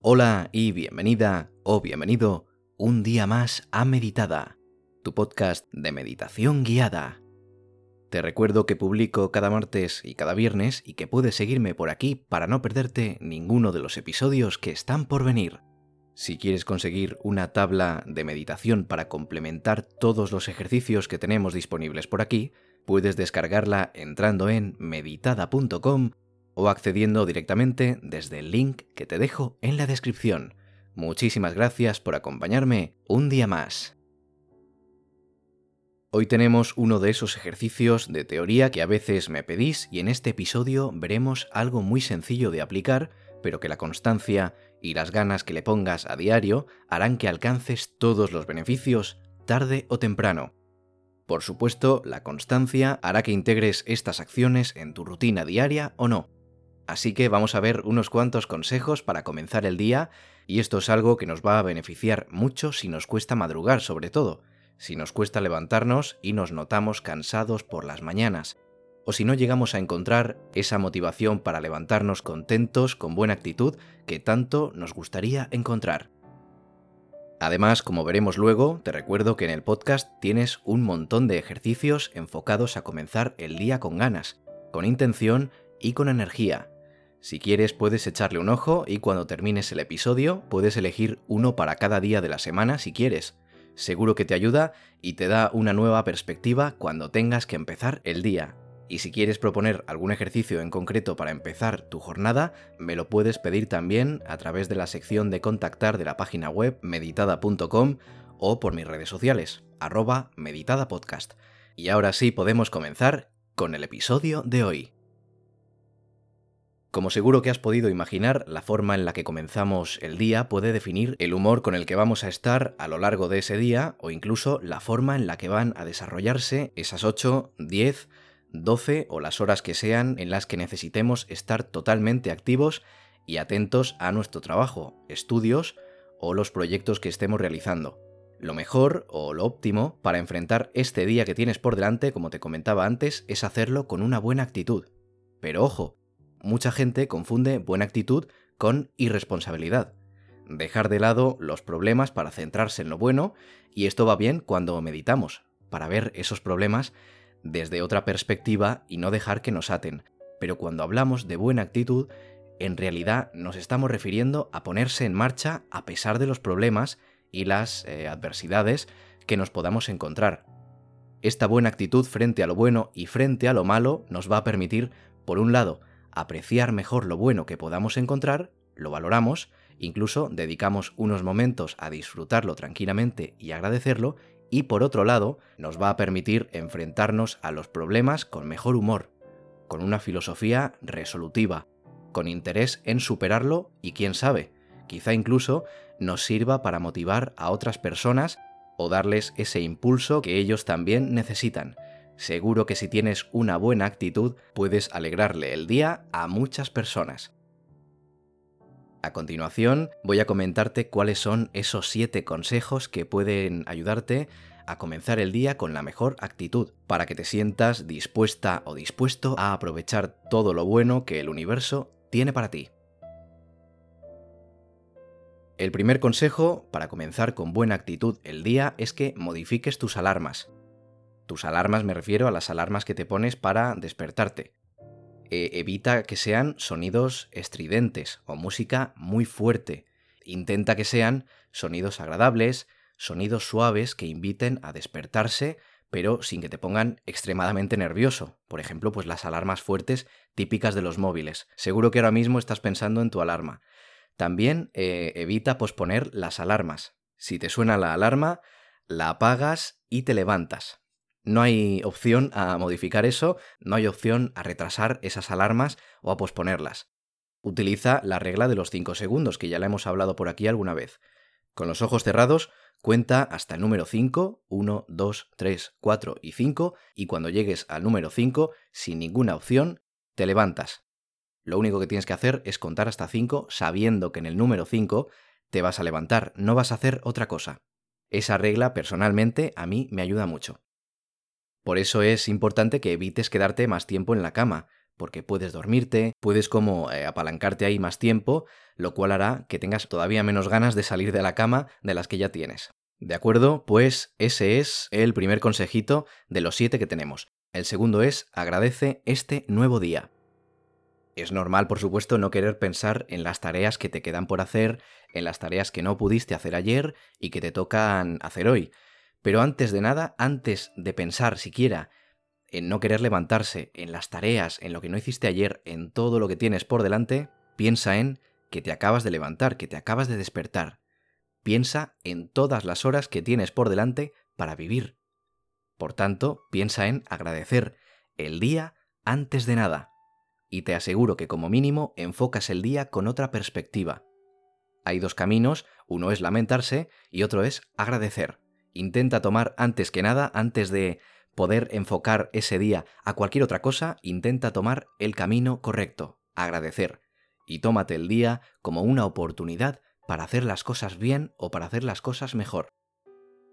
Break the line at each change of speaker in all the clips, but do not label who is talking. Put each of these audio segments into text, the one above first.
Hola y bienvenida o bienvenido un día más a Meditada, tu podcast de meditación guiada. Te recuerdo que publico cada martes y cada viernes y que puedes seguirme por aquí para no perderte ninguno de los episodios que están por venir. Si quieres conseguir una tabla de meditación para complementar todos los ejercicios que tenemos disponibles por aquí, puedes descargarla entrando en meditada.com o accediendo directamente desde el link que te dejo en la descripción. Muchísimas gracias por acompañarme un día más. Hoy tenemos uno de esos ejercicios de teoría que a veces me pedís y en este episodio veremos algo muy sencillo de aplicar, pero que la constancia y las ganas que le pongas a diario harán que alcances todos los beneficios tarde o temprano. Por supuesto, la constancia hará que integres estas acciones en tu rutina diaria o no. Así que vamos a ver unos cuantos consejos para comenzar el día, y esto es algo que nos va a beneficiar mucho si nos cuesta madrugar sobre todo, si nos cuesta levantarnos y nos notamos cansados por las mañanas, o si no llegamos a encontrar esa motivación para levantarnos contentos, con buena actitud, que tanto nos gustaría encontrar. Además, como veremos luego, te recuerdo que en el podcast tienes un montón de ejercicios enfocados a comenzar el día con ganas, con intención y con energía. Si quieres puedes echarle un ojo y cuando termines el episodio puedes elegir uno para cada día de la semana si quieres. Seguro que te ayuda y te da una nueva perspectiva cuando tengas que empezar el día. Y si quieres proponer algún ejercicio en concreto para empezar tu jornada, me lo puedes pedir también a través de la sección de contactar de la página web meditada.com o por mis redes sociales, arroba meditadapodcast. Y ahora sí podemos comenzar con el episodio de hoy. Como seguro que has podido imaginar, la forma en la que comenzamos el día puede definir el humor con el que vamos a estar a lo largo de ese día o incluso la forma en la que van a desarrollarse esas 8, 10, 12 o las horas que sean en las que necesitemos estar totalmente activos y atentos a nuestro trabajo, estudios o los proyectos que estemos realizando. Lo mejor o lo óptimo para enfrentar este día que tienes por delante, como te comentaba antes, es hacerlo con una buena actitud. Pero ojo, mucha gente confunde buena actitud con irresponsabilidad. Dejar de lado los problemas para centrarse en lo bueno, y esto va bien cuando meditamos, para ver esos problemas desde otra perspectiva y no dejar que nos aten. Pero cuando hablamos de buena actitud, en realidad nos estamos refiriendo a ponerse en marcha a pesar de los problemas y las eh, adversidades que nos podamos encontrar. Esta buena actitud frente a lo bueno y frente a lo malo nos va a permitir, por un lado, apreciar mejor lo bueno que podamos encontrar, lo valoramos, incluso dedicamos unos momentos a disfrutarlo tranquilamente y agradecerlo, y por otro lado nos va a permitir enfrentarnos a los problemas con mejor humor, con una filosofía resolutiva, con interés en superarlo y quién sabe, quizá incluso nos sirva para motivar a otras personas o darles ese impulso que ellos también necesitan, Seguro que si tienes una buena actitud puedes alegrarle el día a muchas personas. A continuación voy a comentarte cuáles son esos 7 consejos que pueden ayudarte a comenzar el día con la mejor actitud, para que te sientas dispuesta o dispuesto a aprovechar todo lo bueno que el universo tiene para ti. El primer consejo para comenzar con buena actitud el día es que modifiques tus alarmas. Tus alarmas me refiero a las alarmas que te pones para despertarte. E, evita que sean sonidos estridentes o música muy fuerte. Intenta que sean sonidos agradables, sonidos suaves que inviten a despertarse, pero sin que te pongan extremadamente nervioso. Por ejemplo, pues las alarmas fuertes típicas de los móviles. Seguro que ahora mismo estás pensando en tu alarma. También eh, evita posponer las alarmas. Si te suena la alarma, la apagas y te levantas. No hay opción a modificar eso, no hay opción a retrasar esas alarmas o a posponerlas. Utiliza la regla de los 5 segundos, que ya la hemos hablado por aquí alguna vez. Con los ojos cerrados, cuenta hasta el número 5, 1, 2, 3, 4 y 5, y cuando llegues al número 5, sin ninguna opción, te levantas. Lo único que tienes que hacer es contar hasta 5 sabiendo que en el número 5 te vas a levantar, no vas a hacer otra cosa. Esa regla personalmente a mí me ayuda mucho. Por eso es importante que evites quedarte más tiempo en la cama, porque puedes dormirte, puedes como eh, apalancarte ahí más tiempo, lo cual hará que tengas todavía menos ganas de salir de la cama de las que ya tienes. ¿De acuerdo? Pues ese es el primer consejito de los siete que tenemos. El segundo es agradece este nuevo día. Es normal, por supuesto, no querer pensar en las tareas que te quedan por hacer, en las tareas que no pudiste hacer ayer y que te tocan hacer hoy. Pero antes de nada, antes de pensar siquiera en no querer levantarse, en las tareas, en lo que no hiciste ayer, en todo lo que tienes por delante, piensa en que te acabas de levantar, que te acabas de despertar. Piensa en todas las horas que tienes por delante para vivir. Por tanto, piensa en agradecer el día antes de nada y te aseguro que como mínimo enfocas el día con otra perspectiva. Hay dos caminos, uno es lamentarse y otro es agradecer. Intenta tomar antes que nada, antes de poder enfocar ese día a cualquier otra cosa, intenta tomar el camino correcto, agradecer. Y tómate el día como una oportunidad para hacer las cosas bien o para hacer las cosas mejor.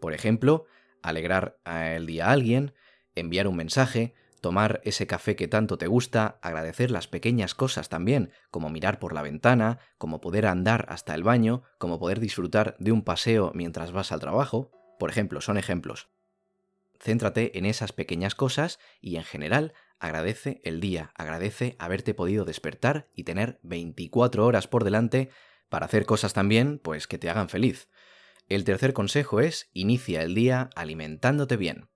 Por ejemplo, alegrar el día a alguien, enviar un mensaje, tomar ese café que tanto te gusta, agradecer las pequeñas cosas también, como mirar por la ventana, como poder andar hasta el baño, como poder disfrutar de un paseo mientras vas al trabajo, por ejemplo, son ejemplos. Céntrate en esas pequeñas cosas y en general agradece el día, agradece haberte podido despertar y tener 24 horas por delante para hacer cosas también, pues que te hagan feliz. El tercer consejo es inicia el día alimentándote bien.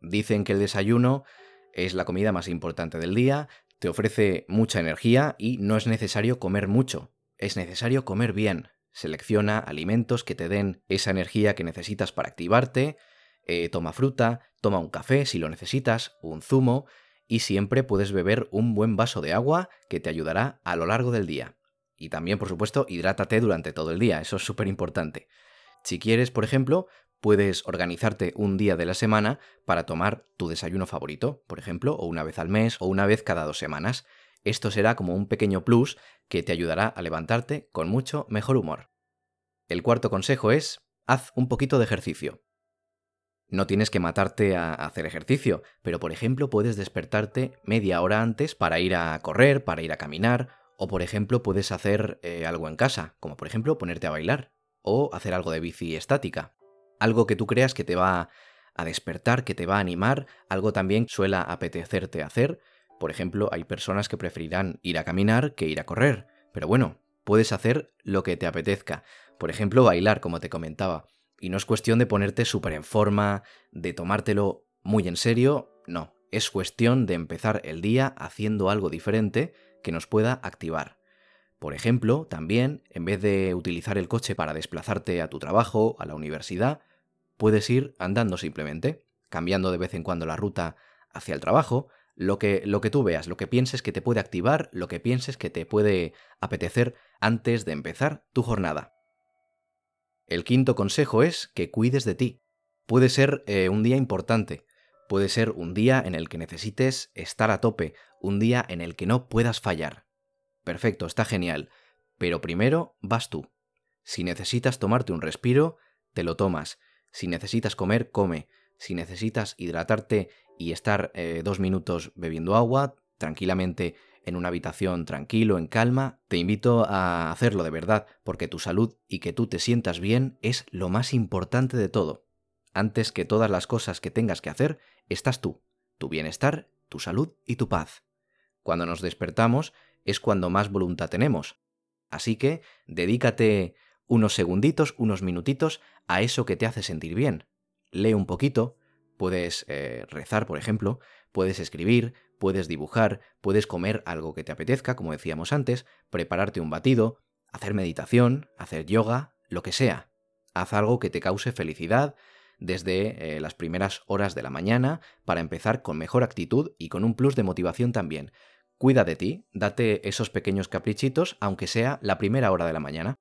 Dicen que el desayuno es la comida más importante del día, te ofrece mucha energía y no es necesario comer mucho, es necesario comer bien. Selecciona alimentos que te den esa energía que necesitas para activarte, eh, toma fruta, toma un café si lo necesitas, un zumo, y siempre puedes beber un buen vaso de agua que te ayudará a lo largo del día. Y también, por supuesto, hidrátate durante todo el día, eso es súper importante. Si quieres, por ejemplo, puedes organizarte un día de la semana para tomar tu desayuno favorito, por ejemplo, o una vez al mes o una vez cada dos semanas. Esto será como un pequeño plus que te ayudará a levantarte con mucho mejor humor. El cuarto consejo es, haz un poquito de ejercicio. No tienes que matarte a hacer ejercicio, pero por ejemplo puedes despertarte media hora antes para ir a correr, para ir a caminar, o por ejemplo puedes hacer eh, algo en casa, como por ejemplo ponerte a bailar, o hacer algo de bici estática algo que tú creas que te va a despertar, que te va a animar, algo también suela apetecerte hacer. Por ejemplo, hay personas que preferirán ir a caminar que ir a correr, pero bueno, puedes hacer lo que te apetezca. Por ejemplo, bailar, como te comentaba. Y no es cuestión de ponerte súper en forma, de tomártelo muy en serio, no. Es cuestión de empezar el día haciendo algo diferente que nos pueda activar. Por ejemplo, también, en vez de utilizar el coche para desplazarte a tu trabajo, a la universidad, Puedes ir andando simplemente, cambiando de vez en cuando la ruta hacia el trabajo, lo que, lo que tú veas, lo que pienses que te puede activar, lo que pienses que te puede apetecer antes de empezar tu jornada. El quinto consejo es que cuides de ti. Puede ser eh, un día importante, puede ser un día en el que necesites estar a tope, un día en el que no puedas fallar. Perfecto, está genial, pero primero vas tú. Si necesitas tomarte un respiro, te lo tomas. Si necesitas comer, come. Si necesitas hidratarte y estar eh, dos minutos bebiendo agua, tranquilamente en una habitación tranquilo, en calma, te invito a hacerlo de verdad, porque tu salud y que tú te sientas bien es lo más importante de todo. Antes que todas las cosas que tengas que hacer, estás tú, tu bienestar, tu salud y tu paz. Cuando nos despertamos es cuando más voluntad tenemos. Así que dedícate unos segunditos, unos minutitos a eso que te hace sentir bien. Lee un poquito, puedes eh, rezar, por ejemplo, puedes escribir, puedes dibujar, puedes comer algo que te apetezca, como decíamos antes, prepararte un batido, hacer meditación, hacer yoga, lo que sea. Haz algo que te cause felicidad desde eh, las primeras horas de la mañana para empezar con mejor actitud y con un plus de motivación también. Cuida de ti, date esos pequeños caprichitos, aunque sea la primera hora de la mañana.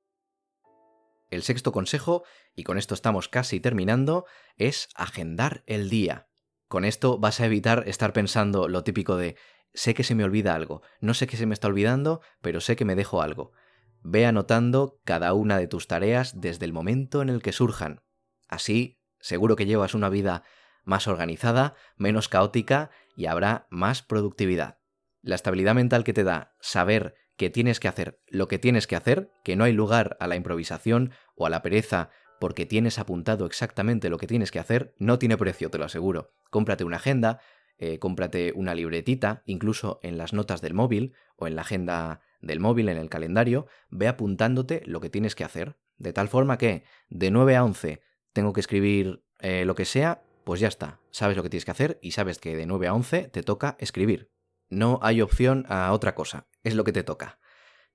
El sexto consejo, y con esto estamos casi terminando, es agendar el día. Con esto vas a evitar estar pensando lo típico de sé que se me olvida algo, no sé qué se me está olvidando, pero sé que me dejo algo. Ve anotando cada una de tus tareas desde el momento en el que surjan. Así, seguro que llevas una vida más organizada, menos caótica y habrá más productividad. La estabilidad mental que te da saber que tienes que hacer lo que tienes que hacer, que no hay lugar a la improvisación o a la pereza porque tienes apuntado exactamente lo que tienes que hacer, no tiene precio, te lo aseguro. Cómprate una agenda, eh, cómprate una libretita, incluso en las notas del móvil o en la agenda del móvil, en el calendario, ve apuntándote lo que tienes que hacer. De tal forma que de 9 a 11 tengo que escribir eh, lo que sea, pues ya está. Sabes lo que tienes que hacer y sabes que de 9 a 11 te toca escribir. No hay opción a otra cosa, es lo que te toca.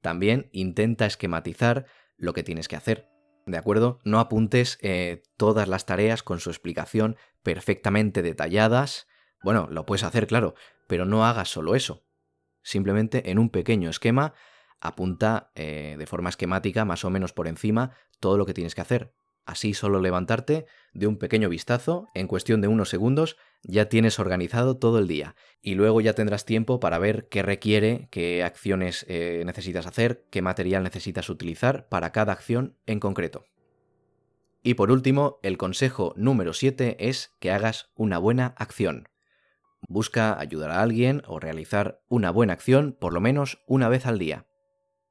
También intenta esquematizar lo que tienes que hacer. ¿De acuerdo? No apuntes eh, todas las tareas con su explicación perfectamente detalladas bueno, lo puedes hacer, claro, pero no hagas solo eso. Simplemente en un pequeño esquema apunta eh, de forma esquemática, más o menos por encima, todo lo que tienes que hacer. Así solo levantarte de un pequeño vistazo, en cuestión de unos segundos, ya tienes organizado todo el día. Y luego ya tendrás tiempo para ver qué requiere, qué acciones eh, necesitas hacer, qué material necesitas utilizar para cada acción en concreto. Y por último, el consejo número 7 es que hagas una buena acción. Busca ayudar a alguien o realizar una buena acción por lo menos una vez al día.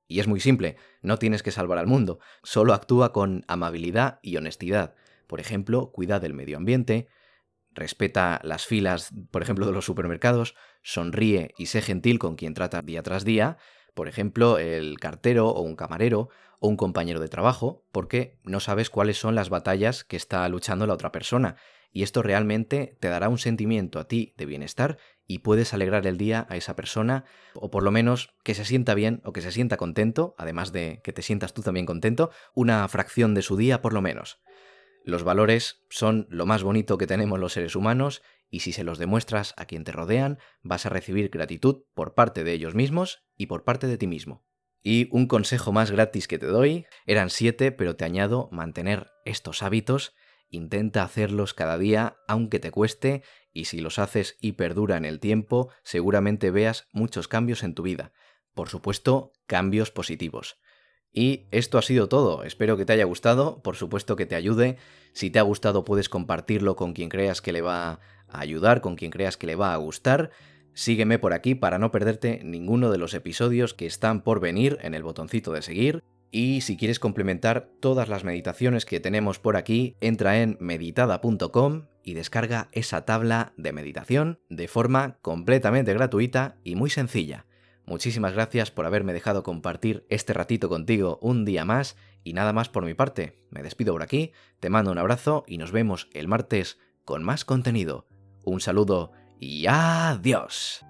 Y es muy simple, no tienes que salvar al mundo, solo actúa con amabilidad y honestidad. Por ejemplo, cuida del medio ambiente, respeta las filas, por ejemplo, de los supermercados, sonríe y sé gentil con quien trata día tras día, por ejemplo, el cartero o un camarero o un compañero de trabajo, porque no sabes cuáles son las batallas que está luchando la otra persona y esto realmente te dará un sentimiento a ti de bienestar y puedes alegrar el día a esa persona, o por lo menos que se sienta bien o que se sienta contento, además de que te sientas tú también contento, una fracción de su día por lo menos. Los valores son lo más bonito que tenemos los seres humanos y si se los demuestras a quien te rodean, vas a recibir gratitud por parte de ellos mismos y por parte de ti mismo. Y un consejo más gratis que te doy, eran siete, pero te añado mantener estos hábitos Intenta hacerlos cada día, aunque te cueste, y si los haces y perdura en el tiempo, seguramente veas muchos cambios en tu vida. Por supuesto, cambios positivos. Y esto ha sido todo, espero que te haya gustado, por supuesto que te ayude. Si te ha gustado puedes compartirlo con quien creas que le va a ayudar, con quien creas que le va a gustar. Sígueme por aquí para no perderte ninguno de los episodios que están por venir en el botoncito de seguir. Y si quieres complementar todas las meditaciones que tenemos por aquí, entra en meditada.com y descarga esa tabla de meditación de forma completamente gratuita y muy sencilla. Muchísimas gracias por haberme dejado compartir este ratito contigo un día más y nada más por mi parte. Me despido por aquí, te mando un abrazo y nos vemos el martes con más contenido. Un saludo y adiós.